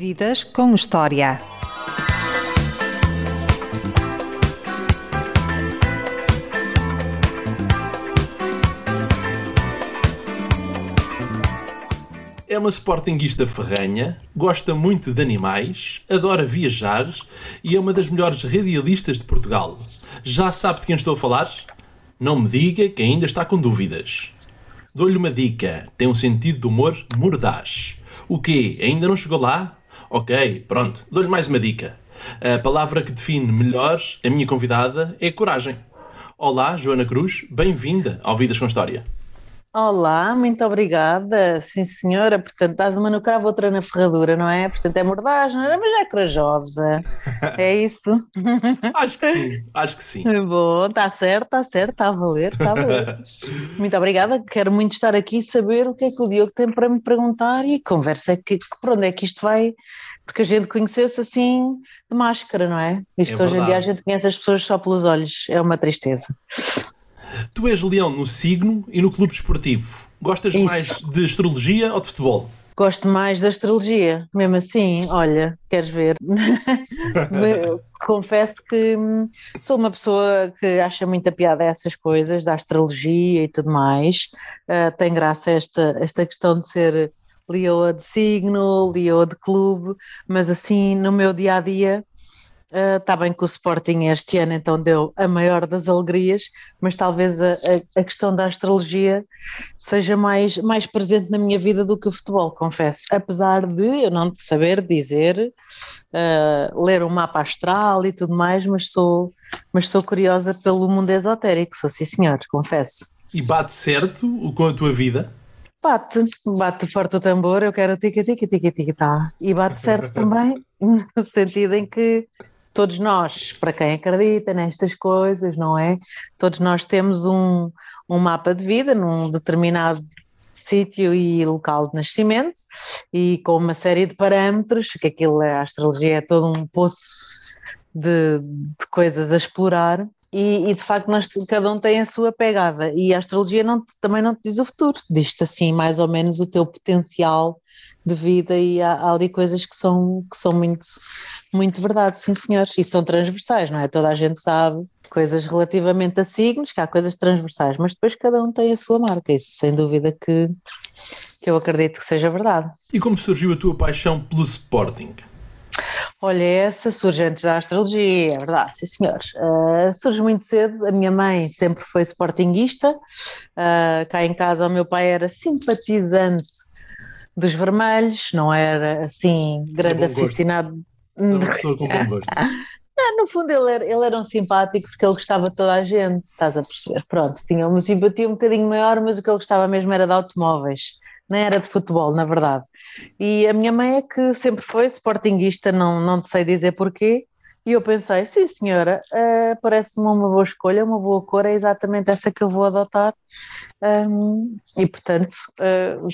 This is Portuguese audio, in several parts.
Vidas com História. É uma sportinguista ferranha, gosta muito de animais, adora viajar e é uma das melhores radialistas de Portugal. Já sabe de quem estou a falar? Não me diga que ainda está com dúvidas. Dou-lhe uma dica: tem um sentido de humor mordaz. O quê? Ainda não chegou lá? Ok, pronto, dou-lhe mais uma dica. A palavra que define melhor a minha convidada é coragem. Olá, Joana Cruz, bem-vinda ao Vidas com História. Olá, muito obrigada. Sim, senhora. Portanto, estás uma no cravo, outra na ferradura, não é? Portanto, é mordaz, não é? Mas é corajosa. É isso? Acho que sim, acho que sim. Bom, está certo, está certo, está a valer, está a valer. Muito obrigada. Quero muito estar aqui e saber o que é que o Diogo tem para me perguntar e conversa é que, por onde é que isto vai porque a gente conheceu-se assim de máscara, não é? Isto É hoje em dia a gente conhece as pessoas só pelos olhos, é uma tristeza. Tu és leão no signo e no clube desportivo. Gostas Isso. mais de astrologia ou de futebol? Gosto mais da astrologia, mesmo assim, olha, queres ver? Confesso que hum, sou uma pessoa que acha muita piada a essas coisas, da astrologia e tudo mais. Ah, tem graça esta, esta questão de ser leoa de signo, leoa de clube, mas assim, no meu dia a dia, Está bem que o Sporting este ano então deu a maior das alegrias, mas talvez a, a- a questão da astrologia seja mais, mais presente na minha vida do que o futebol, confesso. Apesar de eu não saber dizer, ah, ler um mapa astral e tudo mais, mas sou, mas sou curiosa pelo mundo esotérico, sou sim senhor, confesso. E bate certo com a tua vida? Bate, bate forte o tambor, eu quero tica tica tica tica tá. E bate certo também, no sentido em que todos nós, para quem acredita nestas coisas, não é? Todos nós temos um, um mapa de vida num determinado sítio e local de nascimento e com uma série de parâmetros, que aquilo, a astrologia é todo um poço de, de coisas a explorar e, e, de facto nós, cada um tem a sua pegada e a astrologia não também não te diz o futuro, diz-te assim mais ou menos o teu potencial de vida e há, há ali coisas que são, que são muito, muito verdade, sim senhores, e são transversais, não é? Toda a gente sabe coisas relativamente a signos, que há coisas transversais, mas depois cada um tem a sua marca, isso sem dúvida que, que eu acredito que seja verdade. E como surgiu a tua paixão pelo Sporting? Olha, essa surge antes da astrologia, é verdade, sim senhores. Ah, surge muito cedo, a minha mãe sempre foi sportinguista, ah, cá em casa o meu pai era simpatizante dos vermelhos, não era assim grande aficionado. É uma pessoa com bom gosto. Ah, no fundo ele era, ele era um simpático porque ele gostava de toda a gente, estás a perceber? Pronto, tinha uma simpatia um bocadinho maior, mas o que ele gostava mesmo era de automóveis, não era de futebol, na verdade. E a minha mãe é que sempre foi sportinguista, não, não sei dizer porquê, e eu pensei, sim senhora, ah, parece-me uma boa escolha, uma boa cor, é exatamente essa que eu vou adotar. Hum, e portanto, ah,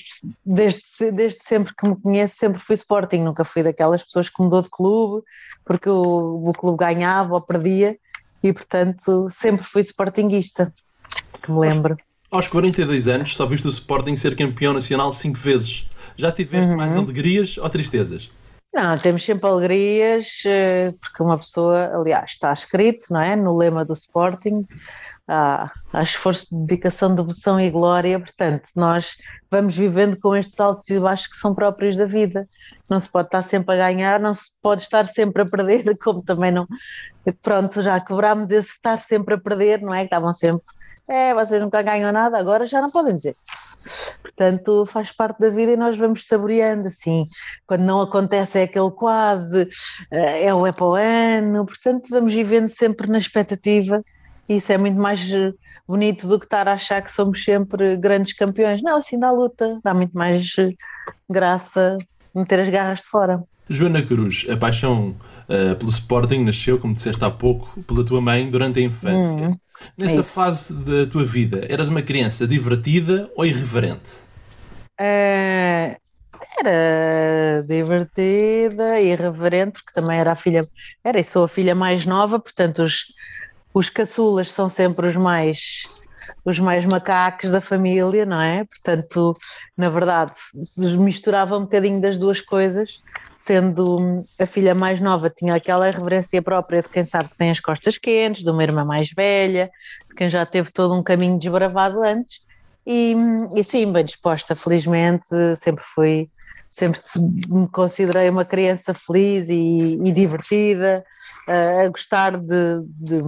desde, desde sempre que me conheço, sempre fui Sporting, nunca fui daquelas pessoas que mudou de clube porque o, o clube ganhava ou perdia, e portanto sempre fui Sportinguista, que me lembro. Aos 42 anos, só viste o Sporting ser campeão nacional cinco vezes. Já tiveste Uhum. mais alegrias ou tristezas? Não, temos sempre alegrias, eh, porque uma pessoa, aliás, está escrito, não é? No lema do Sporting, há, há esforço, dedicação, devoção e glória, portanto, nós vamos vivendo com estes altos e baixos que são próprios da vida. Não se pode estar sempre a ganhar, não se pode estar sempre a perder, como também não. Pronto, já quebrámos esse estar sempre a perder, não é? Que estavam sempre. É, vocês nunca ganham nada, agora já não podem dizer. Portanto, faz parte da vida e nós vamos saboreando assim. Quando não acontece é aquele quase, é o é para o ano, portanto, vamos vivendo sempre na expectativa. Isso é muito mais eh, bonito do que estar a achar que somos sempre grandes campeões. Não, assim dá luta, dá muito mais eh, graça meter as garras de fora. Joana Cruz, a paixão ah, pelo Sporting nasceu, como disseste há pouco, pela tua mãe durante a infância. Hum, Nessa isso. fase da tua vida, eras uma criança divertida ou irreverente? Eh, era divertida, irreverente, porque também era a filha, era e sou a filha mais nova, portanto os, os caçulas são sempre os mais os mais macacos da família, não é? Portanto, na verdade, misturava um bocadinho das duas coisas, sendo a filha mais nova, tinha aquela reverência própria de quem sabe que tem as costas quentes, de uma irmã mais velha, de quem já teve todo um caminho desbravado antes, e, e sim, bem disposta, felizmente, sempre fui, sempre me considerei uma criança feliz e, e divertida, a gostar de, de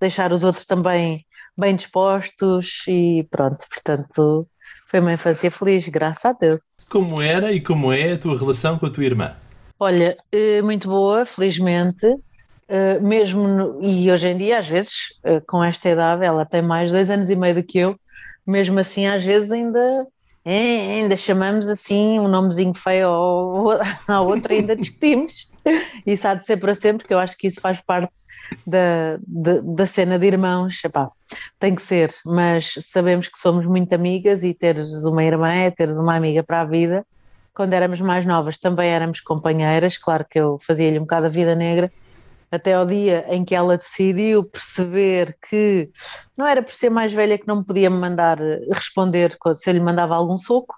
deixar os outros também bem dispostos e pronto, portanto, foi uma infância feliz, graças a Deus. Como era e como é a tua relação com a tua irmã? Olha, eh, muito boa, felizmente. Eh, mesmo e hoje em dia, às vezes, eh, com esta idade, ela tem mais dois anos e meio do que eu, mesmo assim, às vezes ainda é, ainda chamamos assim um nomezinho feio ao, à outra ainda discutimos. Isso há de ser para sempre, porque eu acho que isso faz parte da, da, da cena de irmãos. Epá, tem que ser, mas sabemos que somos muito amigas e teres uma irmã é teres uma amiga para a vida. Quando éramos mais novas também éramos companheiras, claro que eu fazia-lhe um bocado a vida negra, até ao dia em que ela decidiu perceber que não era por ser mais velha que não me podia mandar responder se eu lhe mandava algum soco.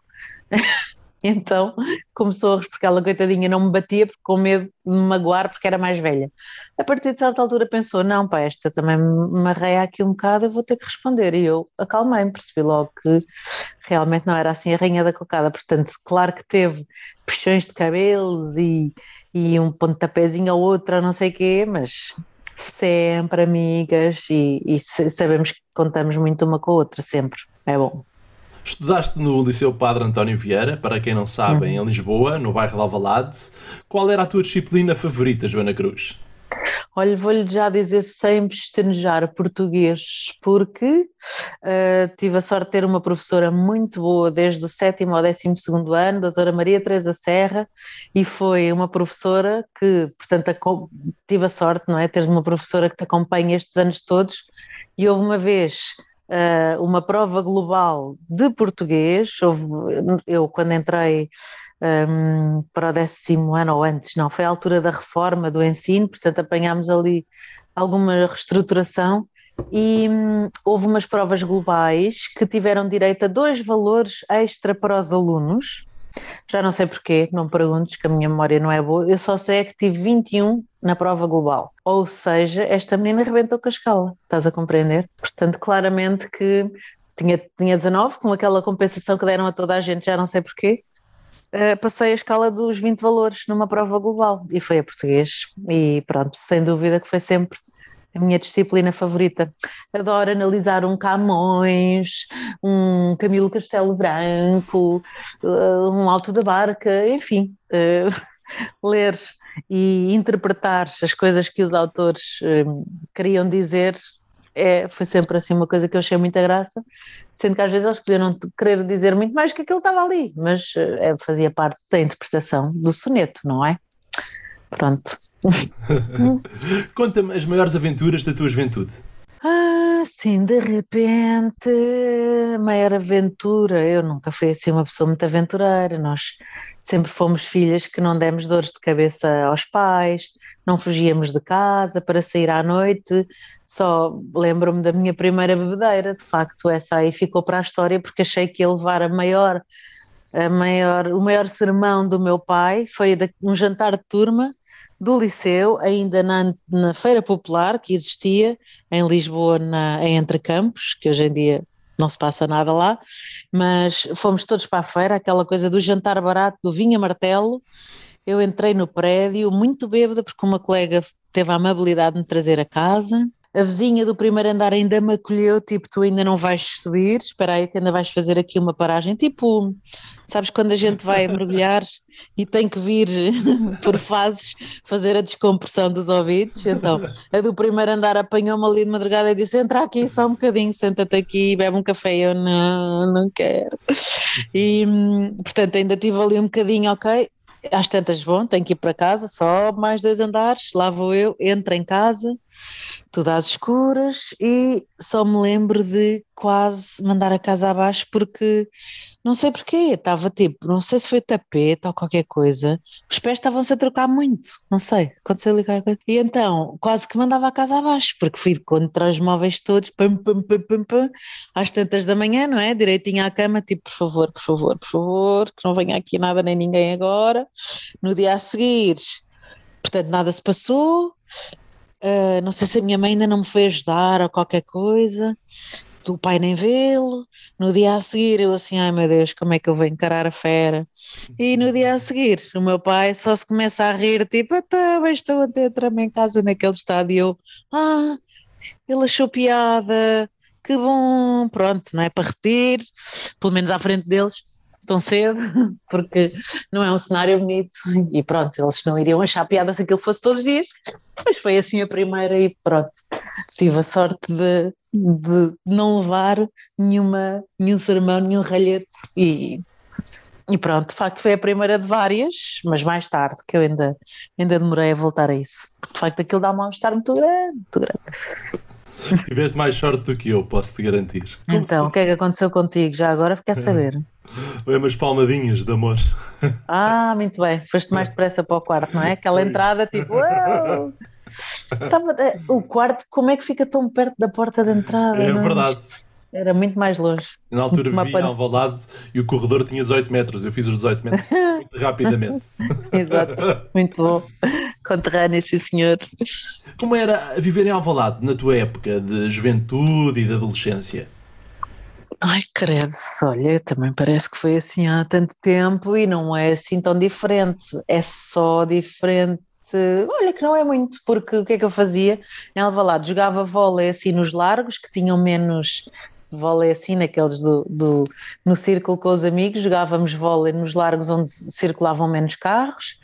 Então começou a porque ela, coitadinha, não me batia com medo de me magoar porque era mais velha. A partir de certa altura pensou: não, pá, esta também me arreia aqui um bocado, eu vou ter que responder. E eu acalmei-me, percebi logo que realmente não era assim a rainha da cocada. Portanto, claro que teve puxões de cabelos e e um pontapézinho ou outro, não sei o quê, mas sempre amigas e, e, sabemos que contamos muito uma com a outra, sempre. É bom. Estudaste no Liceu Padre António Vieira, para quem não sabe, uhum. em Lisboa, no bairro de Alvalade. Qual era a tua disciplina favorita, Joana Cruz? Olha, vou-lhe já dizer sem pestanejar português, porque uh, tive a sorte de ter uma professora muito boa desde o sétimo ao décimo segundo ano, a doutora Maria Teresa Serra, e foi uma professora que, portanto, tive a sorte, não é, teres uma professora que te acompanha estes anos todos, e houve uma vez uh, uma prova global de português, eu quando entrei um, para o décimo ano ou antes, não, foi a altura da reforma do ensino, portanto apanhámos ali alguma reestruturação e hum, houve umas provas globais que tiveram direito a dois valores extra para os alunos. Já não sei porquê, não me perguntes, que a minha memória não é boa. Eu só sei é que tive 21 na prova global. Ou seja, esta menina arrebentou com a escala, estás a compreender? Portanto, claramente que tinha, tinha 19, com aquela compensação que deram a toda a gente, já não sei porquê, uh, passei a escala dos 20 valores numa prova global e foi a português. E pronto, sem dúvida que foi sempre a minha disciplina favorita. Adoro analisar um Camões, um Camilo Castelo Branco, uh, um Alto da Barca, enfim, uh, ler e interpretar as coisas que os autores queriam dizer é, foi sempre assim uma coisa que eu achei muita graça, sendo que às vezes eles podiam querer dizer muito mais que aquilo estava ali, mas é, fazia parte da interpretação do soneto, não é? Pronto. Conta-me as maiores aventuras da tua juventude. Ah, sim, de repente, maior aventura. Eu nunca fui assim uma pessoa muito aventureira. Nós sempre fomos filhas que não demos dores de cabeça aos pais, não fugíamos de casa para sair à noite, só lembro-me da minha primeira bebedeira, de facto, essa aí ficou para a história porque achei que ia levar a maior, a maior, o maior sermão do meu pai foi um jantar de turma do liceu, ainda na, na Feira Popular que existia em Lisboa, na, em Entre Campos, que hoje em dia não se passa nada lá, mas fomos todos para a feira, aquela coisa do jantar barato, do vinho a martelo. Eu entrei no prédio muito bêbada porque uma colega teve a amabilidade de me trazer a casa a vizinha do primeiro andar ainda me acolheu, tipo, tu ainda não vais subir, espera aí que ainda vais fazer aqui uma paragem, tipo, sabes quando a gente vai mergulhar e tem que vir por fases fazer a descompressão dos ouvidos, então a do primeiro andar apanhou-me ali de madrugada e disse, entra aqui só um bocadinho, senta-te aqui e bebe um café, eu não, não quero, e portanto ainda tive ali um bocadinho, ok, às tantas, bom, tenho que ir para casa, só mais dois andares, lá vou eu, entro em casa, tudo às escuras e só me lembro de quase mandar a casa abaixo porque não sei porquê, estava tipo, não sei se foi tapete ou qualquer coisa, os pés estavam-se a trocar muito, não sei, aconteceu ali qualquer coisa. E então quase que mandava a casa abaixo, porque fui contra os móveis todos, pum, pum, pum, pum, pum, às tantas da manhã, não é? Direitinho à cama, tipo, por favor, por favor, por favor, que não venha aqui nada nem ninguém agora. No dia a seguir, portanto, nada se passou. Uh, não sei se a minha mãe ainda não me foi ajudar ou qualquer coisa o pai nem vê-lo. No dia a seguir, eu assim, ai meu Deus, como é que eu vou encarar a fera? E no dia a seguir, o meu pai só se começa a rir, tipo, então, estou a entrar-me em casa naquele estado. E eu, ah, ele achou piada, que bom, pronto, não é para repetir, pelo menos à frente deles tão cedo, porque não é um cenário bonito. E pronto, eles não iriam achar piada se aquilo fosse todos os dias, mas foi assim a primeira e pronto, tive a sorte de, de não levar nenhuma, nenhum sermão, nenhum ralhete. E, e pronto, de facto foi a primeira de várias, mas mais tarde, que eu ainda, ainda demorei a voltar a isso, de facto aquilo dá um mal-estar muito grande, muito grande. Tiveste mais sorte do que eu, posso-te garantir. Então, o que é que aconteceu contigo? Já agora fiquer a saber. Foi umas palmadinhas de amor. Ah, muito bem. Foste mais depressa para o quarto, não é? Aquela entrada tipo. Eh, o quarto, como é que fica tão perto da porta de entrada? É? É? Era muito mais longe. Na altura vi pan... Alvalade e o corredor tinha 18 metros. Eu fiz os 18 metros muito rapidamente. Exato, muito bom. Conterrâneo, sim senhor. Como era viver em Alvalade na tua época de juventude e de adolescência? Ai, credo, olha, também parece que foi assim há tanto tempo e não é assim tão diferente. É só diferente olha que não é muito, porque o que é que eu fazia? Em Alvalade jogava vôlei assim nos largos, que tinham menos vôlei assim, naqueles do, do, no círculo com os amigos, jogávamos vôlei nos largos onde circulavam menos carros,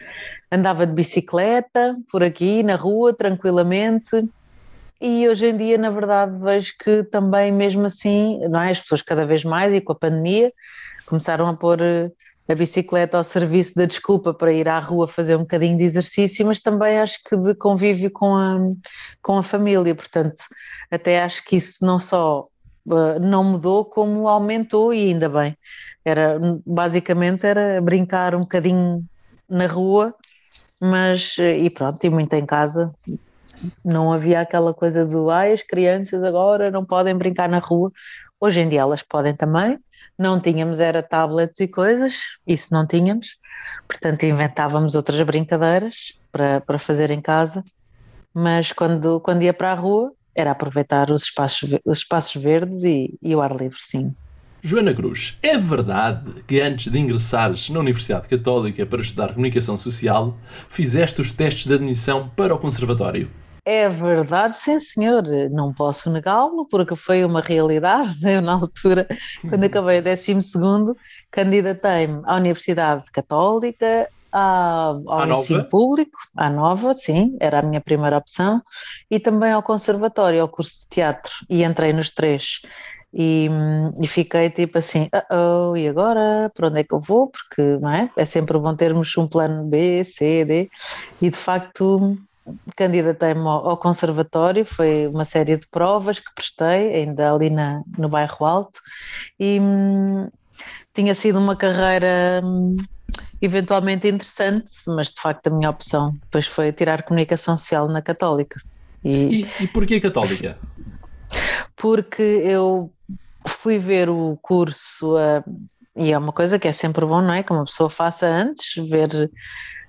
andava de bicicleta por aqui, na rua, tranquilamente, e hoje em dia, na verdade, vejo que também mesmo assim, não é? as pessoas cada vez mais, e com a pandemia, começaram a pôr eh, a bicicleta ao serviço da desculpa para ir à rua fazer um bocadinho de exercício, mas também acho que de convívio com a, com a família, portanto, até acho que isso não só não mudou, como aumentou e ainda bem. Era, basicamente era brincar um bocadinho na rua, mas, e pronto, e muito em casa, não havia aquela coisa do ai, as crianças agora não podem brincar na rua. Hoje em dia elas podem também, não tínhamos era tablets e coisas, isso não tínhamos, portanto inventávamos outras brincadeiras para, para fazer em casa, mas quando, quando ia para a rua era aproveitar os espaços, os espaços verdes e, e o ar livre, sim. Joana Cruz, é verdade que antes de ingressares na Universidade Católica para estudar Comunicação Social, fizeste os testes de admissão para o Conservatório? É verdade, sim senhor, não posso negá-lo, porque foi uma realidade. Eu, na altura, quando acabei o 12, candidatei-me à Universidade Católica, ao ensino público, à nova, sim, era a minha primeira opção, e também ao conservatório, ao curso de teatro, e entrei nos três. E, e fiquei tipo assim, oh, e agora para onde é que eu vou? Porque não é? é sempre bom termos um plano B, C, D, e de facto candidatei-me ao, conservatório, foi uma série de provas que prestei, ainda ali na, no bairro Alto, e hum, tinha sido uma carreira hum, eventualmente interessante, mas de facto a minha opção depois foi tirar comunicação social na Católica. E, e, e porquê Católica? Porque eu fui ver o curso, uh, e é uma coisa que é sempre bom, não é? Que uma pessoa faça antes, ver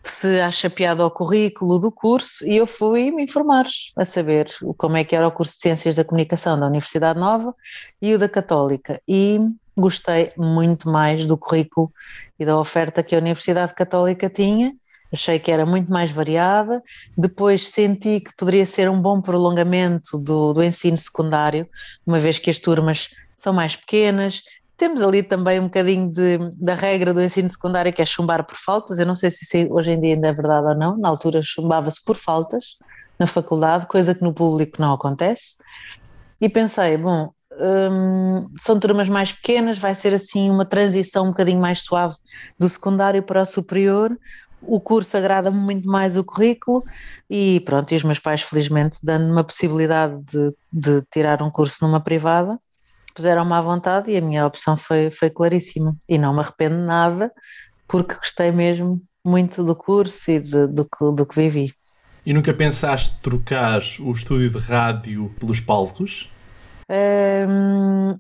se acha piada ao currículo do curso e eu fui me informar a saber como é que era o curso de Ciências da Comunicação da Universidade Nova e o da Católica e gostei muito mais do currículo e da oferta que a Universidade Católica tinha achei que era muito mais variada. Depois senti que poderia ser um bom prolongamento do, do ensino secundário, uma vez que as turmas são mais pequenas, temos ali também um bocadinho de, da regra do ensino secundário que é chumbar por faltas. Eu não sei se hoje em dia ainda é verdade ou não. Na altura chumbava-se por faltas na faculdade, coisa que no público não acontece. E pensei, bom, hum, são turmas mais pequenas, vai ser assim uma transição um bocadinho mais suave do secundário para o superior. o curso agrada-me muito mais o currículo e pronto, e os meus pais felizmente dando-me a possibilidade de, de tirar um curso numa privada, puseram-me à vontade e a minha opção foi, foi claríssima e não me arrependo nada porque gostei mesmo muito do curso e de, do, que, do que vivi. E nunca pensaste trocar o estúdio de rádio pelos palcos?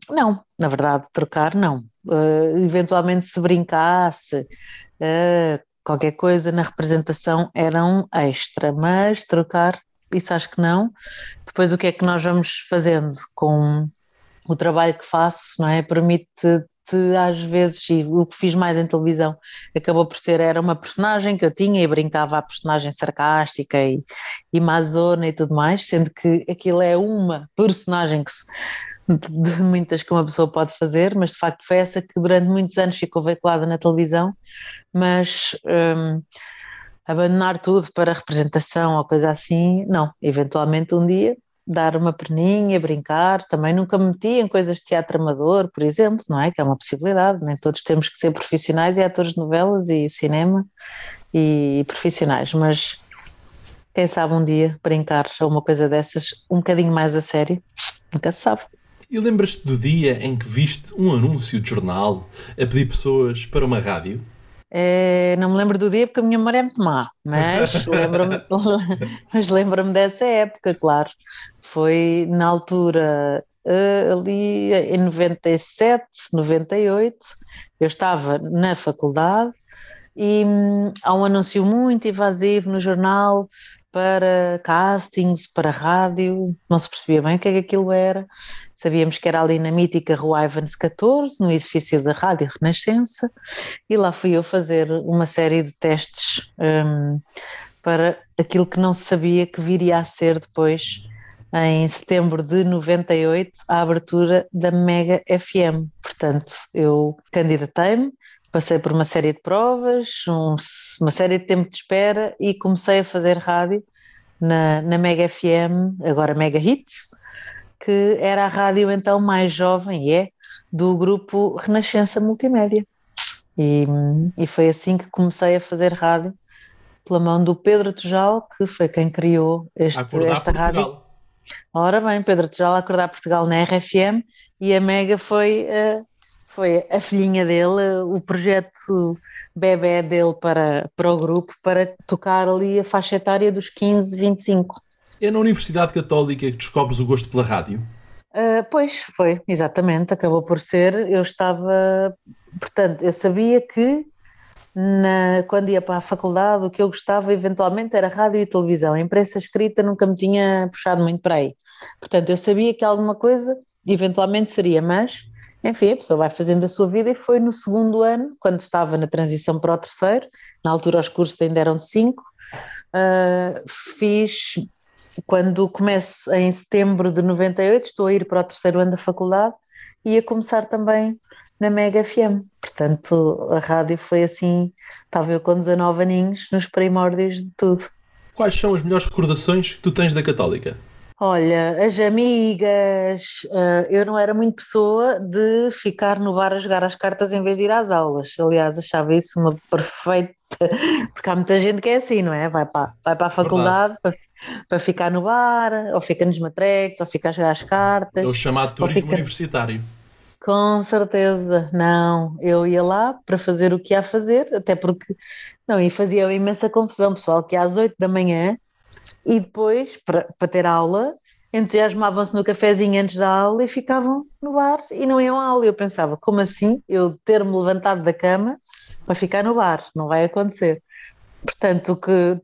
Não, na verdade, trocar não. Uh, eventualmente, se brincasse, uh, qualquer coisa na representação era um extra, mas trocar, isso acho que não. Depois, o que é que nós vamos fazendo com o trabalho que faço, não é? Permite às vezes, e o que fiz mais em televisão acabou por ser, era uma personagem que eu tinha e brincava a personagem sarcástica e, e mazona e tudo mais, sendo que aquilo é uma personagem que se, de muitas que uma pessoa pode fazer, mas de facto foi essa que durante muitos anos ficou veiculada na televisão, mas um, abandonar tudo para representação ou coisa assim, não, eventualmente um dia dar uma perninha, brincar, também nunca me meti em coisas de teatro amador, por exemplo, não é? Que é uma possibilidade, nem todos temos que ser profissionais e atores de novelas e cinema e profissionais, mas quem sabe um dia brincar a uma coisa dessas um bocadinho mais a sério, nunca se sabe. E lembras-te do dia em que viste um anúncio de jornal a pedir pessoas para uma rádio? É, não me lembro do dia porque a minha memória é muito má, mas lembro-me mas lembro-me dessa época, claro. Foi na altura uh, ali em 97, 98, eu estava na faculdade e hum, há um anúncio muito invasivo no jornal para castings, para rádio, não se percebia bem o que é que aquilo era. Sabíamos que era ali na mítica Rua Ivans 14, no edifício da Rádio Renascença, e lá fui eu fazer uma série de testes um, para aquilo que não se sabia que viria a ser depois, em setembro de 98, a abertura da Mega FM. Portanto, eu candidatei-me, passei por uma série de provas, um, uma série de tempo de espera e comecei a fazer rádio na, na Mega FM, agora Mega Hits, que era a rádio então mais jovem, e é, do grupo Renascença Multimédia. E, e foi assim que comecei a fazer rádio, pela mão do Pedro Tujal, que foi quem criou este, esta Portugal. rádio. Ora bem, Pedro Tujal a acordar Portugal na RFM e a Mega foi, uh, foi a filhinha dele, o projeto bebê dele para, para o grupo, para tocar ali a faixa etária dos 15, 25. É na Universidade Católica que descobres o gosto pela rádio? Uh, pois, foi, exatamente, acabou por ser. Eu estava, portanto, eu sabia que na, quando ia para a faculdade o que eu gostava eventualmente era rádio e televisão. A imprensa escrita nunca me tinha puxado muito para aí. Portanto, eu sabia que alguma coisa eventualmente seria, mas enfim, a pessoa vai fazendo a sua vida e foi no segundo ano, quando estava na transição para o terceiro, na altura os cursos ainda eram cinco, uh, fiz quando começo em setembro de 98, estou a ir para o terceiro ano da faculdade e a começar também na Mega FM. Portanto, a rádio foi assim, estava eu com 19 aninhos, nos primórdios de tudo. Quais são as melhores recordações que tu tens da Católica? Olha, as amigas, uh, eu não era muito pessoa de ficar no bar a jogar as cartas em vez de ir às aulas. Aliás, achava isso uma perfeita. Porque há muita gente que é assim, não é? Vai para, vai para a faculdade para, para, ficar no bar, ou fica nos matreques, ou fica a jogar as cartas. É o chamado turismo fica... universitário. Com certeza, não. Eu ia lá para fazer o que ia fazer, até porque. Não, e fazia imensa confusão, pessoal, que às 8 da manhã e depois, para, para ter aula, entusiasmavam-se no cafezinho antes da aula e ficavam no bar e não iam à aula. Eu pensava, como assim eu ter-me levantado da cama para ficar no bar? Não vai acontecer. Portanto, o que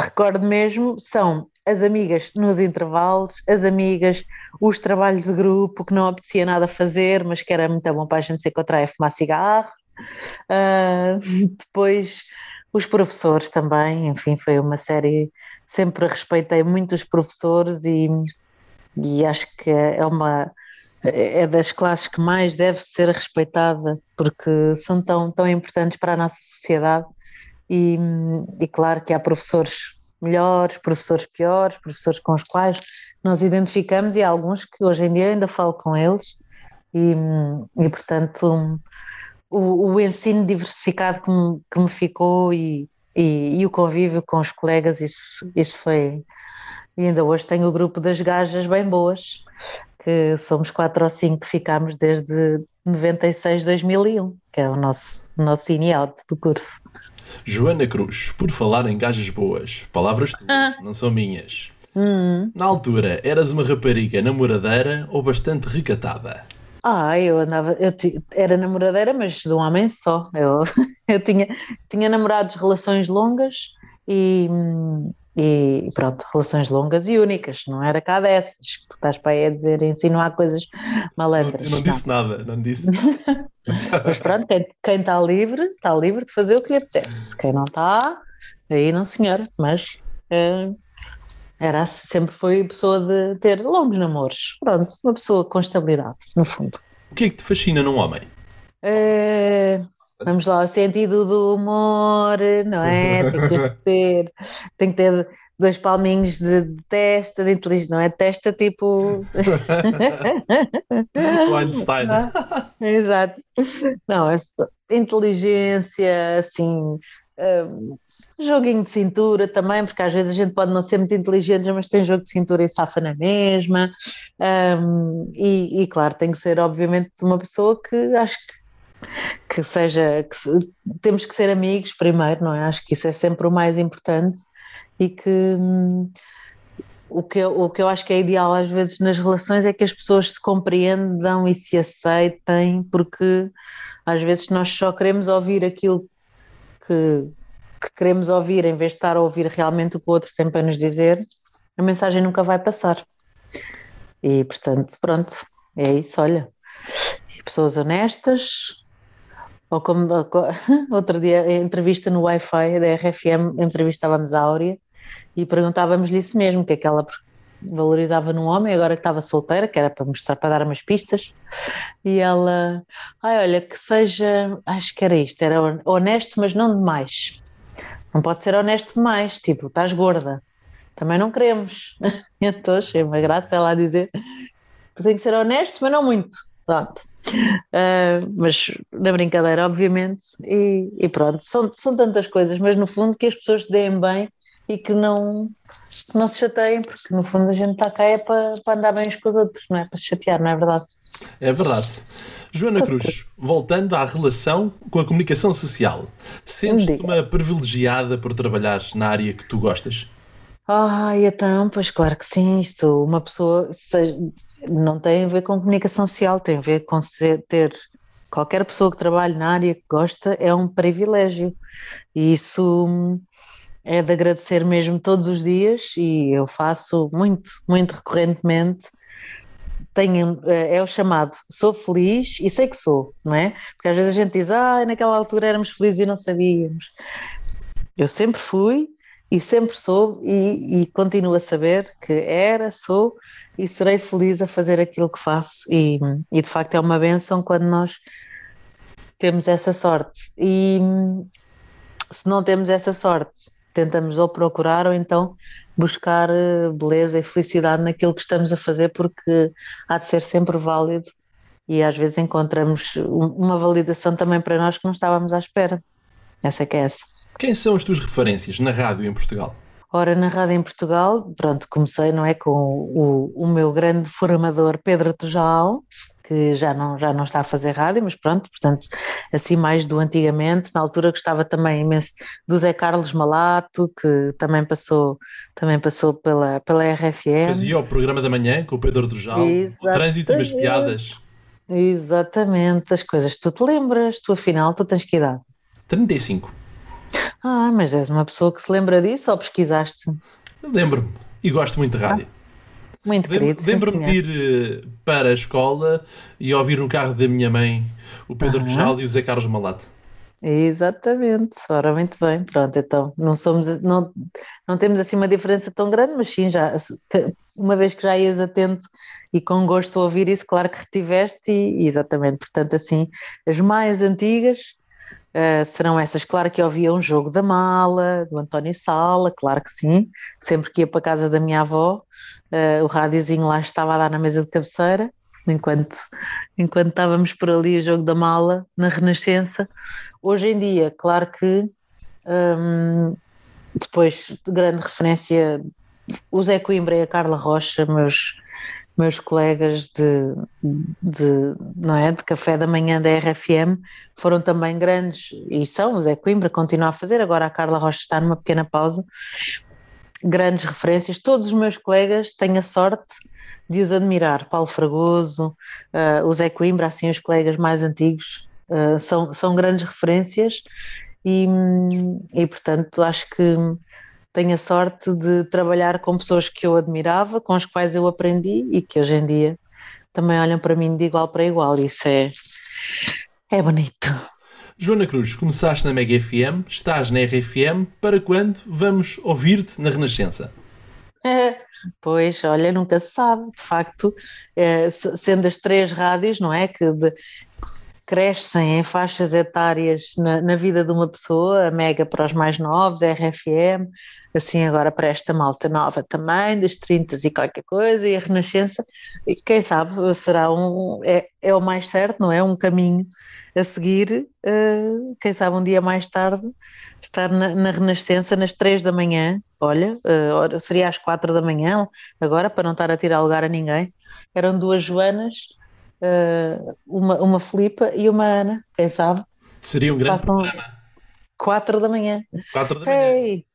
recordo mesmo são as amigas nos intervalos, as amigas, os trabalhos de grupo que não apetecia nada fazer, mas que era muito bom para a gente se encontrar e fumar cigarro. Uh, depois os professores também, enfim, foi uma série sempre respeitei muito os professores e, e acho que é uma é das classes que mais deve ser respeitada porque são tão, tão importantes para a nossa sociedade e, e claro que há professores melhores, professores piores, professores com os quais nós identificamos e há alguns que hoje em dia ainda falo com eles e, e portanto o, o ensino diversificado que me, que me ficou e, e, e, o convívio com os colegas, isso, isso foi. E ainda hoje tenho o grupo das gajas bem boas, que somos quatro ou cinco que ficámos desde 96, 2001, que é o nosso, nosso in-out do curso. Joana Cruz, por falar em gajas boas, palavras tuas, ah. não são minhas. Hum. Na altura, eras uma rapariga namoradeira ou bastante recatada? Ah, eu andava, eu era namoradeira, mas de um homem só. Eu, eu tinha, tinha namorados relações longas e, e pronto, relações longas e únicas, não era cá dessas. Tu estás para aí a dizer, insinuar coisas malandras. Eu não disse não. nada, não disse. mas pronto, quem, quem está livre, está livre de fazer o que lhe apetece. Quem não está, aí não senhora, mas. Uh, era, sempre foi pessoa de ter longos namoros. Pronto, uma pessoa com estabilidade, no fundo. O que é que te fascina num homem? É, vamos lá, o sentido do humor, não é? Tem que ter, tem que ter dois palminhos de, de testa, de inteligência, não é? Testa tipo. o Einstein. Exato. Não, é inteligência, assim. Um, Joguinho de cintura também, porque às vezes a gente pode não ser muito inteligente, mas tem jogo de cintura e safa na mesma. Um, e, e, claro, tem que ser, obviamente, uma pessoa que acho que que seja que se, temos que ser amigos primeiro, não é? Acho que isso é sempre o mais importante e que hum, o que, eu, o que eu acho que é ideal às vezes nas relações é que as pessoas se compreendam e se aceitem, porque às vezes nós só queremos ouvir aquilo que, que queremos ouvir, em vez de estar a ouvir realmente o que o outro tem para nos dizer, a mensagem nunca vai passar. E portanto, pronto, é isso, olha. Pessoas honestas, ou como outro dia, entrevista no Wi-Fi da RFM, entrevistávamos a Áurea e perguntávamos-lhe isso mesmo, que é que ela valorizava num homem, agora que estava solteira, que era para mostrar, para dar umas pistas, e ela, ai, olha, que seja, acho que era isto, era honesto, mas não demais. Não pode ser honesto demais, tipo, estás gorda. Também não queremos. então achei uma graça ela a dizer tens que ser honesto, mas não muito. Pronto. Uh, mas na brincadeira, obviamente, e, e, pronto, são, são tantas coisas, mas no fundo que as pessoas se deem bem e que não, que não se chateiem, porque no fundo a gente está cá é para, para andar bem uns com os outros, não é? Para se chatear, não é verdade? É verdade. Joana Cruz, voltando à relação com a comunicação social, sentes-te uma privilegiada por trabalhar na área que tu gostas? Ai, então, pois claro que sim, isto, uma pessoa, seja, não tem a ver com comunicação social, tem a ver com ter qualquer pessoa que trabalhe na área que gosta é um privilégio e isso é de agradecer mesmo todos os dias e eu faço muito, muito recorrentemente tenho, eh, é o chamado sou feliz e sei que sou, não é? Porque às vezes a gente diz, ah, naquela altura éramos felizes e não sabíamos. Eu sempre fui e sempre sou e, e continuo a saber que era, sou e serei feliz a fazer aquilo que faço e, e de facto é uma benção quando nós temos essa sorte e se não temos essa sorte tentamos ou procurar ou então buscar eh, beleza e felicidade naquilo que estamos a fazer, porque há de ser sempre válido e às vezes encontramos uma validação também para nós que não estávamos à espera. Essa é que é essa. Quem são as tuas referências na rádio em Portugal? Ora, na rádio em Portugal, pronto, comecei, não é, com o, o meu grande formador Pedro Tujal, que já não, já não está a fazer rádio, mas pronto, portanto, assim mais do antigamente, na altura gostava também imenso do Zé Carlos Malato, que também passou, também passou pela, pela RFM. Fazia o programa da manhã com o Pedro do Jal, o trânsito e as piadas. Exatamente, as coisas tu te lembras, tu afinal, tu tens que idade? 35. Ah, mas és uma pessoa que se lembra disso ou pesquisaste? Lembro-me e gosto muito de rádio. Ah. Muito querido. Lembro-me de ir uh, para a escola e ouvir no carro da minha mãe o Pedro. Pujal e o Zé Carlos Malato. Exatamente, ora muito bem, pronto, então não somos, não, não temos assim uma diferença tão grande, mas sim, já, uma vez que já ias atento e com gosto a ouvir isso, claro que retiveste e exatamente, portanto assim, as mais antigas Uh, serão essas. Claro que eu ouvia um jogo da mala, do António Sala, claro que sim. Sempre que ia para a casa da minha avó, uh, o rádiozinho lá estava a dar na mesa de cabeceira, enquanto, enquanto estávamos por ali o jogo da mala, na Renascença. Hoje em dia, claro que Um, depois, de grande referência, o Zé Coimbra e a Carla Rocha, meus, meus colegas de, de, não é, de café da manhã da RFM, foram também grandes, e são, o Zé Coimbra continua a fazer, agora a Carla Rocha está numa pequena pausa, grandes referências, todos os meus colegas têm a sorte de os admirar, Paulo Fragoso, uh, o Zé Coimbra, assim os colegas mais antigos, uh, são, são grandes referências. E, e portanto acho que tenho a sorte de trabalhar com pessoas que eu admirava, com as quais eu aprendi e que hoje em dia também olham para mim de igual para igual. Isso é, é bonito. Joana Cruz, começaste na Mega FM, estás na RFM, para quando vamos ouvir-te na Renascença? É, pois, olha, nunca se sabe, de facto, é, sendo as três rádios, não é? Que de, crescem em faixas etárias na, na, vida de uma pessoa, a Mega para os mais novos, a RFM, assim agora para esta malta nova também, dos 30 e qualquer coisa, e a Renascença, e quem sabe será um, é, é o mais certo, não é? Um caminho a seguir, uh, quem sabe um dia mais tarde, estar na, na Renascença nas três da manhã, olha, uh, seria às quatro da manhã, agora, para não estar a tirar lugar a ninguém, eram duas Joanas, uh, uma, uma Filipa e uma Ana, quem sabe? Seria um grande Passam programa. Quatro da manhã. Quatro da manhã. Hey.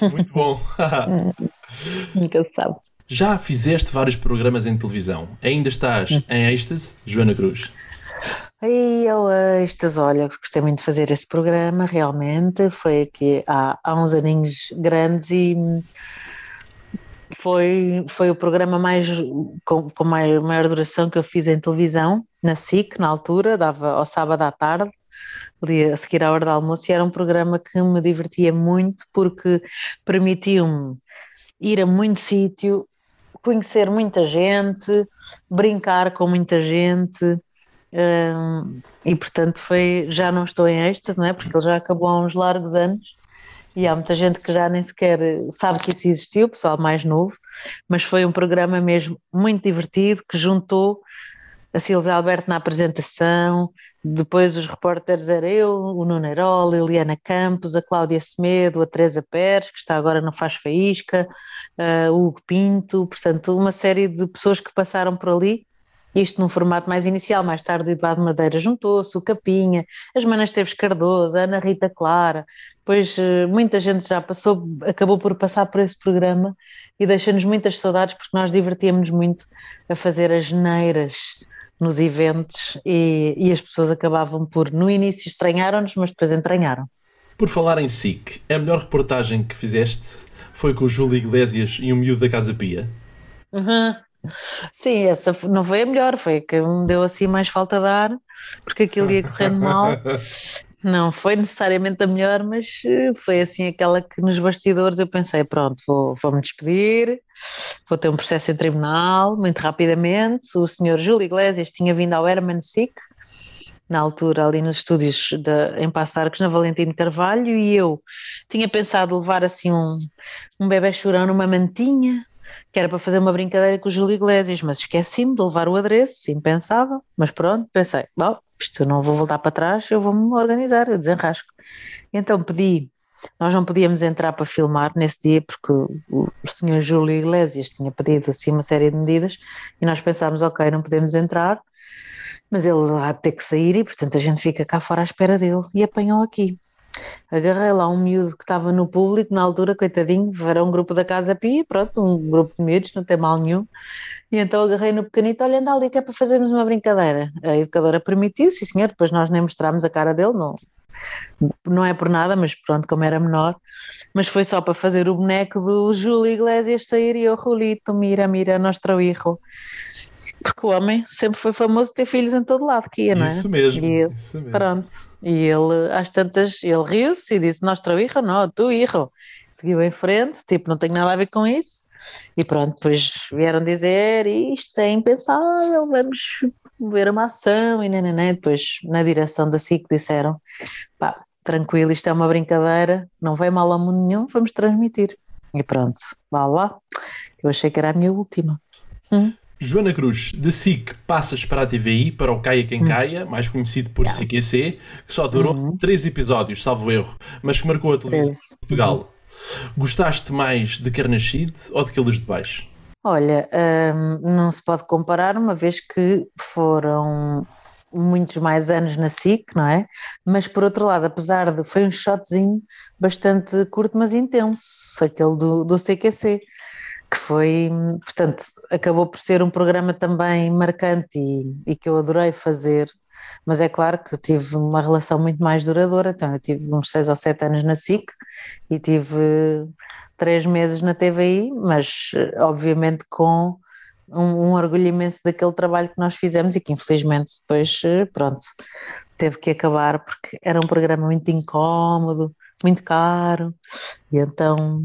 Muito bom. Nunca se sabe. Já fizeste vários programas em televisão. Ainda estás hum. em êxtase, Joana Cruz? Aí eu êxtase, olha, gostei muito de fazer esse programa, realmente. Foi aqui há, há uns aninhos grandes e foi, foi o programa mais com, com maior, maior duração que eu fiz em televisão, na SIC, na altura, dava ao sábado à tarde, ali a seguir à hora do almoço, e era um programa que me divertia muito porque permitiu-me ir a muito sítio, conhecer muita gente, brincar com muita gente, um, e portanto foi, já não estou em êxtase, não é? Porque ele já acabou há uns largos anos e há muita gente que já nem sequer sabe que isso existiu, pessoal mais novo, mas foi um programa mesmo muito divertido que juntou a Silvia Alberto na apresentação, depois os repórteres era eu, o Nuno Herol, a Liliana Campos, a Cláudia Semedo, a Teresa Pérez, que está agora no Faz Faísca, uh, o Hugo Pinto, portanto uma série de pessoas que passaram por ali isto num formato mais inicial, mais tarde o Eduardo Madeira juntou-se, o Capinha, as Manas Teves Cardoso, a Ana Rita Clara, depois eh, muita gente já passou, acabou por passar por esse programa e deixa-nos muitas saudades porque nós divertíamos muito a fazer as neiras nos eventos e, e as pessoas acabavam por, no início estranharam-nos, mas depois entranharam. Por falar em SIC, a melhor reportagem que fizeste foi com o Júlio Iglesias e o miúdo da Casa Pia? Uhum. Sim, essa não foi a melhor, foi a que me deu assim mais falta de ar, porque aquilo ia correndo mal. Não foi necessariamente a melhor, mas eh, foi assim aquela que nos bastidores eu pensei: pronto, vou, vou me despedir, vou ter um processo em tribunal, muito rapidamente. O senhor Júlio Iglesias tinha vindo ao Herman Sick, na altura ali nos estúdios de, em Passo Arcos, na Valentim Carvalho, e eu tinha pensado levar assim um, um bebê chorão numa mantinha, que era para fazer uma brincadeira com o Júlio Iglesias, mas esqueci-me de levar o adereço, impensável, mas pronto, pensei, bom, isto não vou voltar para trás, eu vou-me organizar, eu desenrasco. Então pedi, nós não podíamos entrar para filmar nesse dia porque o, o senhor Júlio Iglesias tinha pedido assim uma série de medidas e nós pensámos, ok, não podemos entrar, mas ele há de ter que sair e portanto a gente fica cá fora à espera dele e apanhou aqui. Agarrei lá um miúdo que estava no público, na altura, coitadinho, era um grupo da Casa Pia, pronto, um grupo de miúdos, não tem mal nenhum. E então agarrei no pequenito, olha, anda ali que é para fazermos uma brincadeira. A educadora permitiu, sim senhor, depois nós nem mostrámos a cara dele, não, não é por nada, mas pronto, como era menor, mas foi só para fazer o boneco do Júlio Iglesias sair e eu, Julito, mira, mira, nosso hijo porque o homem sempre foi famoso ter filhos em todo lado que ia, não é? Isso mesmo, e isso mesmo. Pronto. E ele, às tantas, ele riu-se e disse: Nosso hijo, não, tu hijo. Seguiu em frente, tipo, não tenho nada a ver com isso. E pronto, depois vieram dizer: Isto é impensável, vamos ver uma ação. E nananã. depois, na direção da SIC, disseram: Pá, tranquilo, isto é uma brincadeira, não vai mal a mundo nenhum, vamos transmitir. E pronto, vá lá. Eu achei que era a minha última. Hum. Joana Cruz, de SIC passas para a TVI, para o Caia Quem Caia, mais conhecido por CQC, que só durou uhum. três episódios, salvo erro, mas que marcou a televisão de Portugal. Gostaste mais de Carnachide ou de Quilos de Baixo? Olha, hum, não se pode comparar, uma vez que foram muitos mais anos na SIC, não é? Mas por outro lado, apesar de foi um shotzinho bastante curto, mas intenso, aquele do, do CQC, que foi, portanto, acabou por ser um programa também marcante e, e que eu adorei fazer. Mas é claro que tive uma relação muito mais duradoura, então eu tive uns seis ou sete anos na SIC e tive três meses na TVI, mas obviamente com um, um, orgulho imenso daquele trabalho que nós fizemos e que infelizmente depois, eh, pronto, teve que acabar porque era um programa muito incómodo, muito caro, e então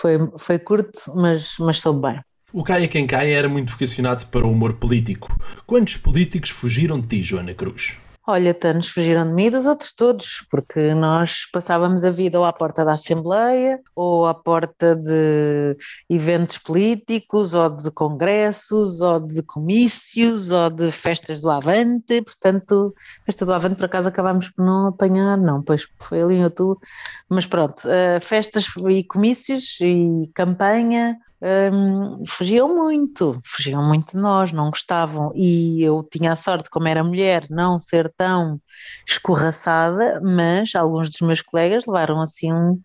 foi, foi curto, mas, mas soube bem. O Caia Quem Caia era muito vocacionado para o humor político. Quantos políticos fugiram de ti, Joana Cruz? Olha, até-nos fugiram de mim e dos outros todos, porque nós passávamos a vida ou à porta da Assembleia, ou à porta de eventos políticos, ou de congressos, ou de comícios, ou de festas do Avante. Portanto, festa do Avante, por acaso, acabámos por não apanhar, não, pois foi ali em outubro. Mas pronto, uh, festas e comícios e campanha, um, fugiam muito, fugiam muito de nós, não gostavam. E eu tinha a sorte, como era mulher, não ser tão escorraçada, mas alguns dos meus colegas levaram assim um,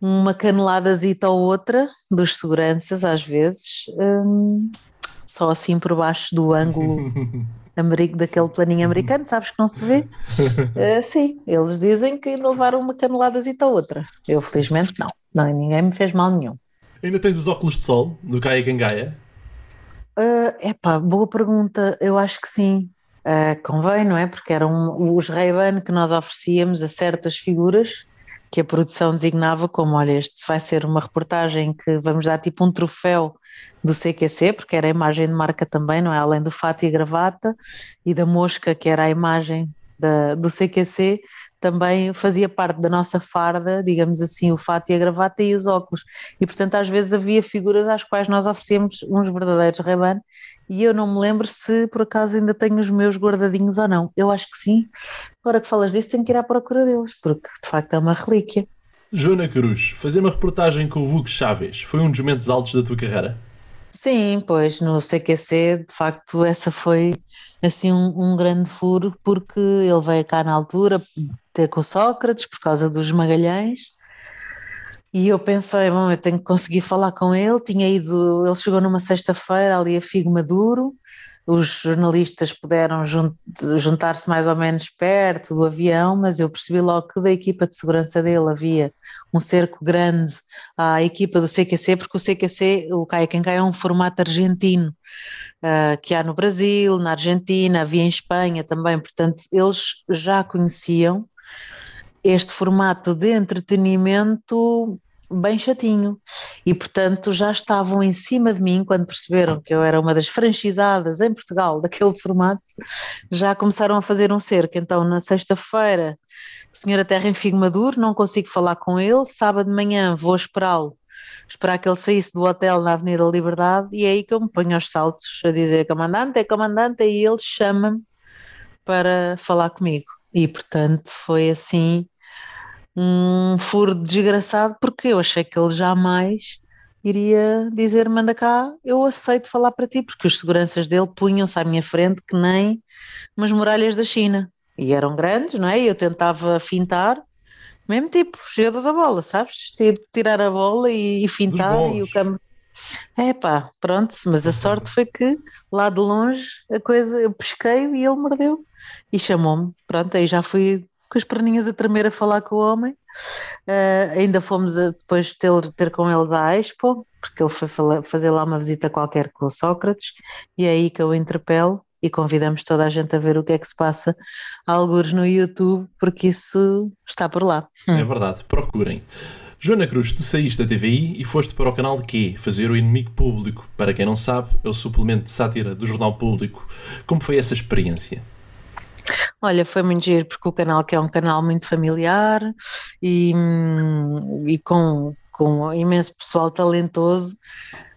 uma caneladazita ou outra dos seguranças, às vezes, um, só assim por baixo do ângulo. daquele planinho americano, sabes que não se vê? Uh, sim, eles dizem que levaram uma caneladazita ou outra. Eu, felizmente, não. Não, ninguém me fez mal nenhum. Ainda tens os óculos de sol do Gaia Gangaia? Uh, epá, boa pergunta. Eu acho que sim. Uh, convém, não é? Porque eram os Ray-Ban que nós oferecíamos a certas figuras que a produção designava como, olha, este vai ser uma reportagem que vamos dar tipo um troféu do CQC, porque era a imagem de marca também, não é? Além do fato e gravata e da mosca, que era a imagem da, do CQC, também fazia parte da nossa farda, digamos assim, o fato e a gravata e os óculos. E portanto, às vezes havia figuras às quais nós oferecíamos uns verdadeiros Ray-Ban e eu não me lembro se por acaso ainda tenho os meus guardadinhos ou não. Eu acho que sim. Agora que falas disso, tenho que ir à procura deles, porque de facto é uma relíquia. Joana Cruz, fazer uma reportagem com o Hugo Chaves foi um dos momentos altos da tua carreira? Sim, pois no CQC, de facto, essa foi assim um, um, grande furo, porque ele veio cá na altura ter com o Sócrates por causa dos Magalhães. E eu pensei, bom, eu tenho que conseguir falar com ele. Tinha ido, ele chegou numa sexta-feira ali a Figo Maduro, os jornalistas puderam juntar-se mais ou menos perto do avião, mas eu percebi logo que da equipa de segurança dele havia um cerco grande à equipa do CQC, porque o CQC, o Caia Quem Cai, é um formato argentino, uh, que há no Brasil, na Argentina, havia em Espanha também, portanto eles já conheciam este formato de entretenimento bem chatinho. E, portanto, já estavam em cima de mim quando perceberam que eu era uma das franchisadas em Portugal daquele formato, já começaram a fazer um cerco. Então, na sexta-feira, o senhor a terra em Maduro, não consigo falar com ele, sábado de manhã vou esperá-lo, esperar que ele saísse do hotel na Avenida Liberdade, e é aí que eu me ponho aos saltos a dizer comandante, é comandante, e ele chama-me para falar comigo. E, portanto, foi assim um furo desgraçado, porque eu achei que ele jamais iria dizer: manda cá, eu aceito falar para ti, porque os seguranças dele punham-se à minha frente que nem umas muralhas da China. E eram grandes, não é? E eu tentava fintar, mesmo tipo, jogador da bola, sabes? Tirar a bola e, e fintar e o campo. É pá, pronto, mas a sorte foi que lá de longe a coisa, eu pesquei e ele mordeu e chamou-me. Pronto, aí já fui com as perninhas a tremer a falar com o homem. Uh, ainda fomos a, depois ter, ter com eles à Expo, porque ele foi fazer lá uma visita qualquer com o Sócrates, e é aí que eu o interpelo e convidamos toda a gente a ver o que é que se passa alguns no YouTube, porque isso está por lá. É verdade, procurem. Joana Cruz, tu saíste da TVI e foste para o canal Q, fazer o Inimigo Público. Para quem não sabe, é o suplemento de sátira do Jornal Público. Como foi essa experiência? Olha, foi muito giro porque o canal que é um canal muito familiar e, e com, com imenso pessoal talentoso,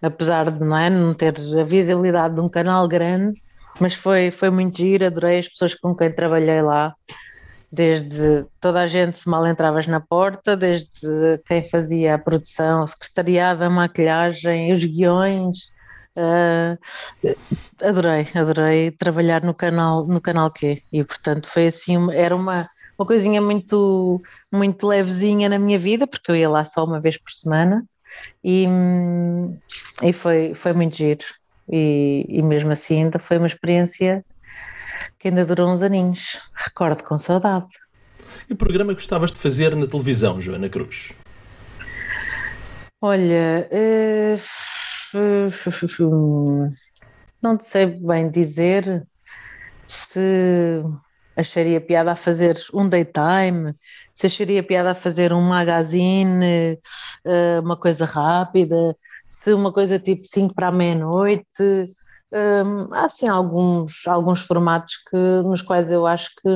apesar de não, é, não ter a visibilidade de um canal grande, mas foi, foi muito giro, adorei as pessoas com quem trabalhei lá, desde toda a gente se mal entravas na porta, desde quem fazia a produção, o secretariado, a maquilhagem, os guiões, Uh, adorei, adorei trabalhar no canal, no canal Q e portanto foi assim, era uma, uma coisinha muito, muito levezinha na minha vida, porque eu ia lá só uma vez por semana e, e foi, foi muito giro. E, e mesmo assim ainda foi uma experiência que ainda durou uns aninhos. Recordo com saudade. E o programa que gostavas de fazer na televisão, Joana Cruz? Olha, uh, não sei bem dizer se acharia piada a fazer um daytime, se acharia piada a fazer um magazine, eh, uma coisa rápida, se uma coisa tipo 5 para a meia-noite. Hum, há assim alguns, alguns formatos que, nos quais eu acho que,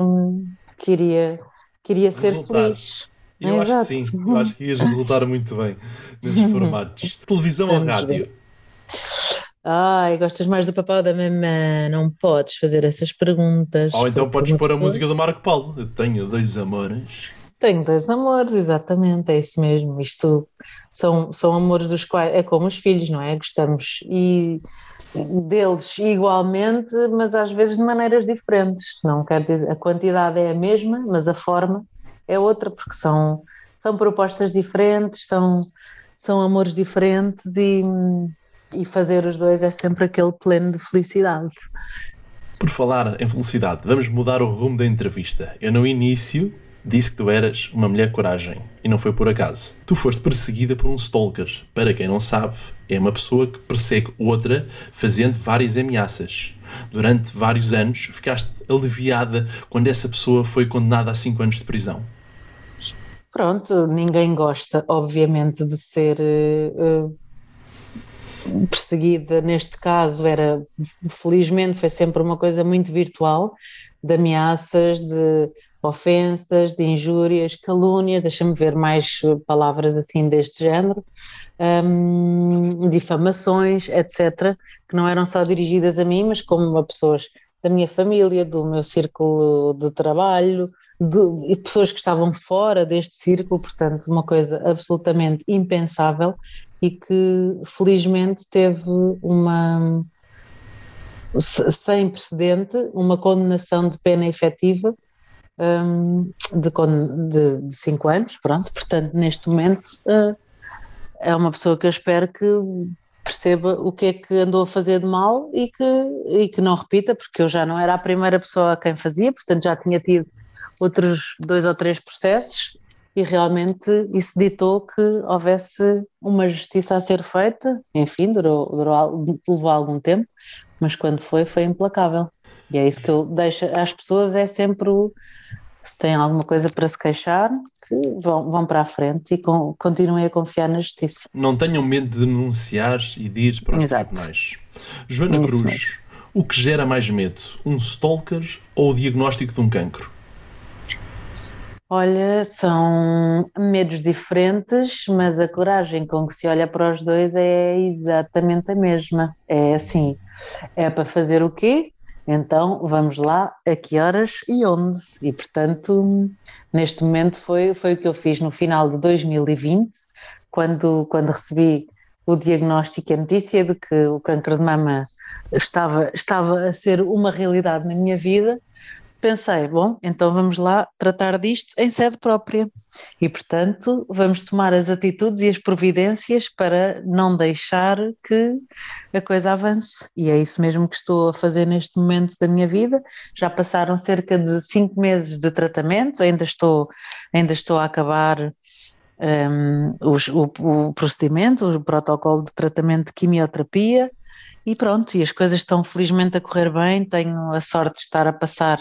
que iria, que iria ser feliz. Eu acho que sim, eu acho que ias resultar muito bem nesses formatos. Televisão ou rádio? Ai, gostas mais do papel da mamã? Não podes fazer essas perguntas. Ou então podes pôr a música do Marco Paulo. Eu tenho dois amores. Tenho dois amores, exatamente, é isso mesmo. Isto são, são amores dos quais é como os filhos, não é? Gostamos e deles igualmente, mas às vezes de maneiras diferentes. Não quer dizer a quantidade é a mesma, mas a forma é outra, porque são, são propostas diferentes, são, são amores diferentes e e fazer os dois é sempre aquele pleno de felicidade. Por falar em felicidade, vamos mudar o rumo da entrevista. Eu no início disse que tu eras uma mulher coragem e não foi por acaso. Tu foste perseguida por um stalker. Para quem não sabe, é uma pessoa que persegue outra fazendo várias ameaças. Durante vários anos ficaste aliviada quando essa pessoa foi condenada a 5 anos de prisão. Pronto, ninguém gosta, obviamente, de ser uh, perseguida neste caso era, felizmente, foi sempre uma coisa muito virtual, de ameaças, de ofensas, de injúrias, calúnias, deixa-me ver mais palavras assim deste género, um, difamações, etc., que não eram só dirigidas a mim, mas como a pessoas da minha família, do meu círculo de trabalho, de, pessoas que estavam fora deste círculo, portanto, uma coisa absolutamente impensável e que felizmente teve uma sem precedente uma condenação de pena efetiva um, de, de, de, cinco anos, pronto, portanto neste momento uh, é uma pessoa que eu espero que perceba o que é que andou a fazer de mal e que, e que não repita, porque eu já não era a primeira pessoa a quem fazia, portanto já tinha tido outros dois ou três processos e realmente isso ditou que houvesse uma justiça a ser feita. Enfim, durou, durou, levou algum tempo, mas quando foi, foi implacável. E é isso que eu deixo às pessoas: é sempre o, se têm alguma coisa para se queixar, que vão, vão para a frente e com, continuem a confiar na justiça. Não tenham medo de denunciar e de ir para os Exato. tribunais. Joana isso Cruz, mesmo. o que gera mais medo? Um stalker ou o diagnóstico de um cancro? Olha, são medos diferentes, mas a coragem com que se olha para os dois é exatamente a mesma. É assim, é para fazer o quê? Então vamos lá, a que horas e onde? E portanto, neste momento foi, foi o que eu fiz no final de 2020, quando, quando recebi o diagnóstico e a notícia de que o câncer de mama estava, estava a ser uma realidade na minha vida pensei, bom, então vamos lá tratar disto em sede própria. E, portanto, vamos tomar as atitudes e as providências para não deixar que a coisa avance. E é isso mesmo que estou a fazer neste momento da minha vida. Já passaram cerca de cinco meses de tratamento, ainda estou, ainda estou a acabar. Um, os, o, o procedimento, o protocolo de tratamento de quimioterapia, e pronto, e as coisas estão felizmente a correr bem. Tenho a sorte de estar a passar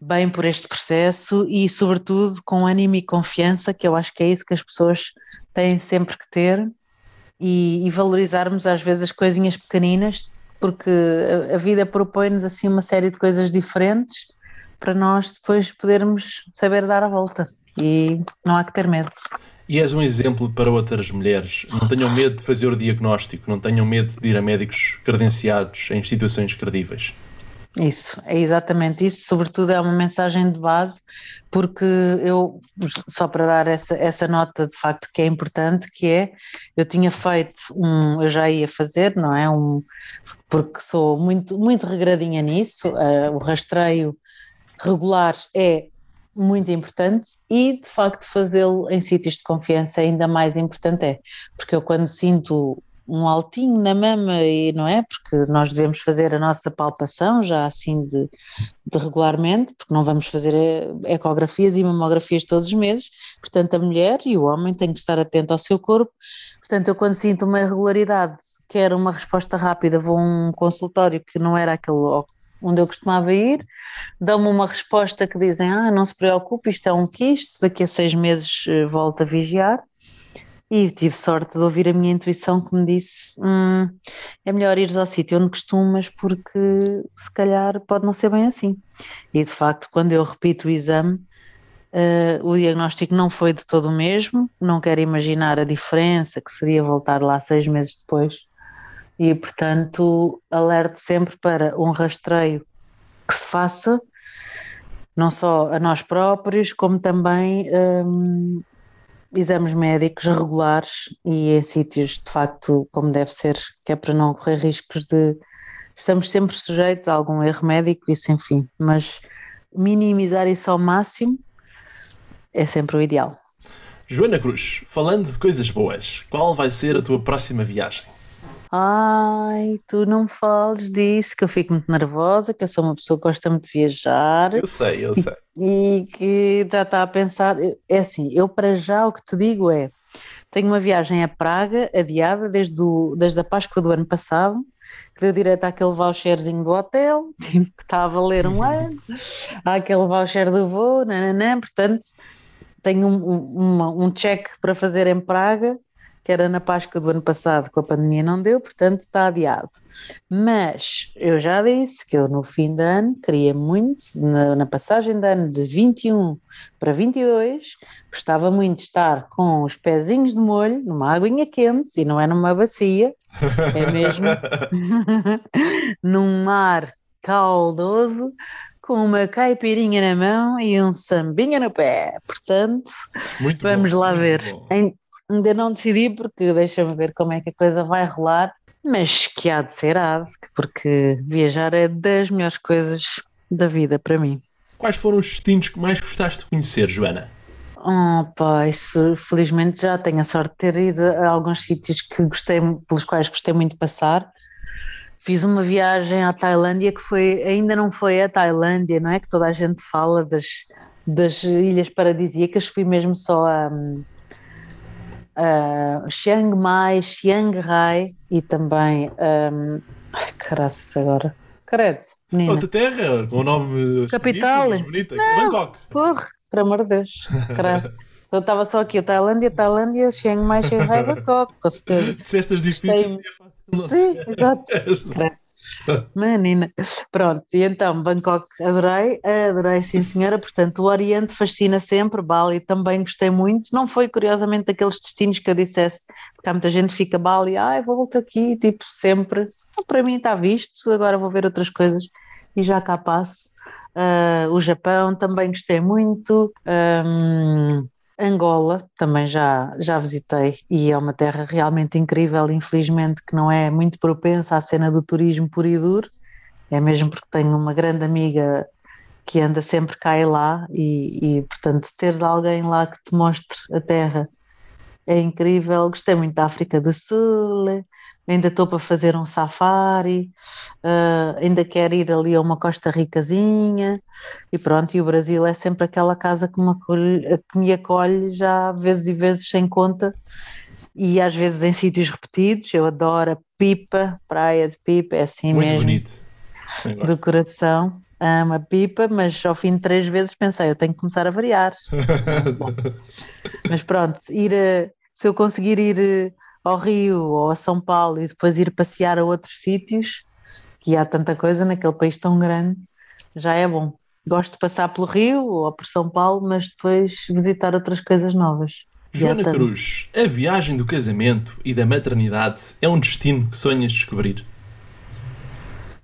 bem por este processo e, sobretudo, com ânimo e confiança, que eu acho que é isso que as pessoas têm sempre que ter e, e valorizarmos às vezes as coisinhas pequeninas, porque a, a vida propõe-nos assim uma série de coisas diferentes para nós depois podermos saber dar a volta e não há que ter medo. E és um exemplo para outras mulheres. Não tenham medo de fazer o diagnóstico, não tenham medo de ir a médicos credenciados em instituições credíveis. Isso, é exatamente isso. Sobretudo é uma mensagem de base, porque eu, só para dar essa, essa nota de facto que é importante, que é, eu tinha feito um, eu já ia fazer, não é? Um, porque sou muito, muito regradinha nisso, uh, o rastreio regular é muito importante e de facto fazê-lo em sítios de confiança ainda mais importante é, porque eu quando sinto um altinho na mama e não é, porque nós devemos fazer a nossa palpação já assim de, de regularmente, porque não vamos fazer ecografias e mamografias todos os meses, portanto a mulher e o homem têm que estar atento ao seu corpo, portanto eu quando sinto uma irregularidade, quero uma resposta rápida, vou a um consultório que não era aquele onde eu costumava ir, dão-me uma resposta que dizem: Ah, não se preocupe, isto é um quiste, daqui a seis meses eh, volto a vigiar. E tive sorte de ouvir a minha intuição que me disse: hum, é melhor ires ao sítio onde costumas, porque se calhar pode não ser bem assim. E de facto, quando eu repito o exame, uh, o diagnóstico não foi de todo o mesmo. Não quero imaginar a diferença que seria voltar lá seis meses depois e, portanto, alerto sempre para um rastreio que se faça, não só a nós próprios, como também um, exames médicos regulares e em sítios de facto como deve ser, que é para não correr riscos de. Estamos sempre sujeitos a algum erro médico, isso enfim, mas minimizar isso ao máximo é sempre o ideal. Joana Cruz, falando de coisas boas, qual vai ser a tua próxima viagem? Ai, tu não fales disso, que eu fico muito nervosa, que eu sou uma pessoa que gosta muito de viajar. Eu sei, eu sei. E, que já está a pensar. É assim, eu para já o que te digo é: tenho uma viagem a Praga adiada desde, o, desde a Páscoa do ano passado, que deu direito àquele voucherzinho do hotel, que está a valer um ano, há aquele voucher do voo, nananã, portanto, tenho um, um, um check para fazer em Praga que era na Páscoa do ano passado, com a pandemia não deu, portanto está adiado. Mas eu já disse que eu no fim de ano queria muito, na, na passagem de ano de 21 para 22, gostava muito de estar com os pezinhos de molho numa aguinha quente, e não é numa bacia, é mesmo num mar caldoso, com uma caipirinha na mão e um sambinha no pé. Portanto, muito vamos bom, lá ver. Em, Ainda não decidi porque deixa-me ver como é que a coisa vai rolar, mas que há de ser há, porque viajar é das melhores coisas da vida para mim. Quais foram os destinos que mais gostaste de conhecer, Joana? Oh, pá, isso felizmente já tenho a sorte de ter ido a alguns sítios que gostei, pelos quais gostei muito de passar. Fiz uma viagem à Tailândia que foi, ainda não foi a Tailândia, não é? Que toda a gente fala das, das ilhas paradisíacas, fui mesmo só a, uh, Chiang Mai, Chiang Rai e também. Um, ai, caraças agora. Credo, menina. Outra terra, com o nome Capital. bonito, Bangkok. Porra, por amor de Deus. Credo. Então estava só aqui, a Tailândia, Tailândia, Chiang Mai, Chiang Rai, Bangkok, com certeza. Disseste as difíceis. Sim, exato. Menina. Pronto, e então, Bangkok adorei, adorei sim senhora, portanto o Oriente fascina sempre, Bali também gostei muito, não foi curiosamente daqueles destinos que eu dissesse, porque há muita gente que fica Bali, ai volto aqui, tipo sempre, para mim está visto, agora vou ver outras coisas e já cá passo. Uh, o Japão também gostei muito, um, Angola também já, já visitei e é uma terra realmente incrível, infelizmente que não é muito propensa à cena do turismo puro e duro, é mesmo porque tenho uma grande amiga que anda sempre cá e lá e, e portanto ter alguém lá que te mostre a terra é incrível, gostei muito da África do Sul, ainda estou para fazer um safari, uh, ainda quero ir ali a uma Costa Ricazinha e pronto, e o Brasil é sempre aquela casa que me acolhe, que me acolhe já vezes e vezes sem conta e às vezes em sítios repetidos, eu adoro a Pipa, Praia de Pipa, é assim Muito mesmo. bonito. Do coração. Amo a pipa, mas ao fim de três vezes pensei, eu tenho que começar a variar. mas pronto, ir a, se eu conseguir ir ao Rio ou a São Paulo e depois ir passear a outros sítios, que há tanta coisa naquele país tão grande, já é bom. Gosto de passar pelo Rio ou por São Paulo, mas depois visitar outras coisas novas. Joana. Cruz, a viagem do casamento e da maternidade é um destino que sonhas descobrir?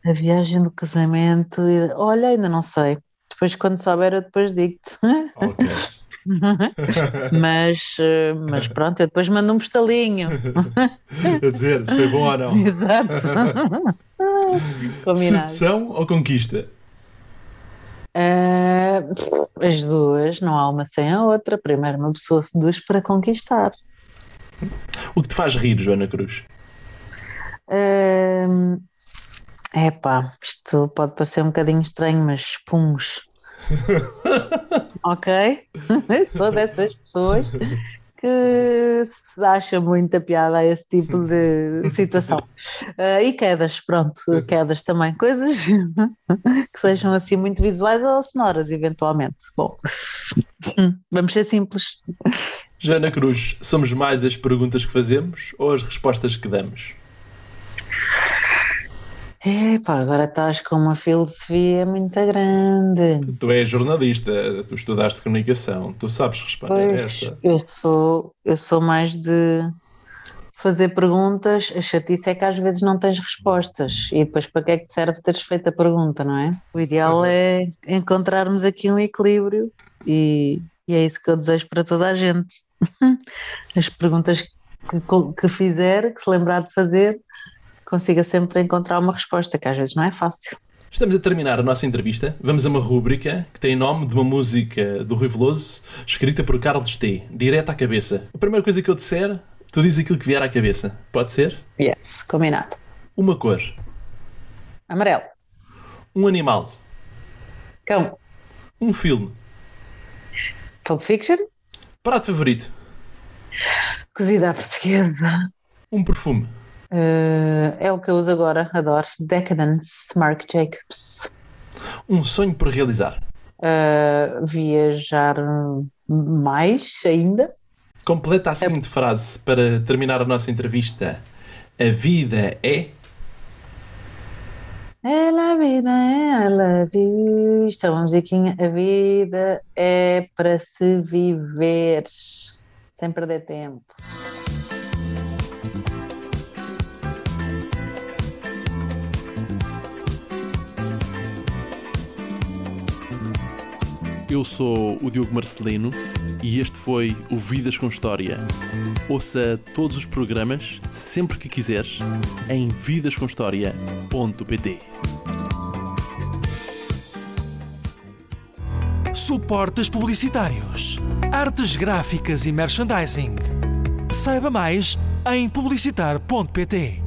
A viagem do casamento. e- Olha, ainda não sei. Depois, quando souber, eu depois digo-te. Ok. mas, eh, mas pronto, eu depois mando um postalinho. A dizer se foi bom ou não. Exato. Combinado. Sedução ou conquista? Eh, as duas, não há uma sem a outra. Primeiro, uma pessoa seduz para conquistar. O que te faz rir, Joana Cruz? É epá, isto pode parecer um bocadinho estranho, mas puns. ok? Sou dessas pessoas que se acha muita piada a esse tipo de situação. Ah, e quedas, pronto, quedas também. Coisas que sejam assim muito visuais ou sonoras, eventualmente. Bom, vamos ser simples. Joana Cruz, somos mais as perguntas que fazemos ou as respostas que damos? Epá, agora estás com uma filosofia muito grande. Tu és jornalista, tu estudaste comunicação, tu sabes responder a Pois, esta. eu sou, eu sou mais de fazer perguntas. A chatice é que às vezes não tens respostas. E depois, para que é que te serve teres feito a pergunta, não é? O ideal Uhum. é encontrarmos aqui um equilíbrio e, e é isso que eu desejo para toda a gente. As perguntas que, que fizer, que se lembrar de fazer, consiga sempre encontrar uma resposta, que às vezes não é fácil. Estamos a terminar a nossa entrevista. Vamos a uma rúbrica que tem nome de uma música do Rui Veloso, escrita por Carlos T. Direto à cabeça. A primeira coisa que eu disser, tu dizes aquilo que vier à cabeça. Pode ser? Yes, combinado. Uma cor. Amarelo, Um animal. cão, Um filme. Pulp Fiction, Prato favorito. cozida à portuguesa. Um perfume. Eh, é o que eu uso agora, adoro. Decadence, Marc Jacobs. Um sonho por realizar. Eh, viajar mais ainda. Completa a seguinte frase para terminar a nossa entrevista. A vida é. É la vida, é. Isto é uma musiquinha. A vida é para se viver, sem perder tempo. Eu sou o Diogo Marcelino e este foi o Vidas com História. Ouça todos os programas sempre que quiseres em vidascomhistoria.pt. Suportes publicitários, artes gráficas e merchandising. Saiba mais em publicitar.pt.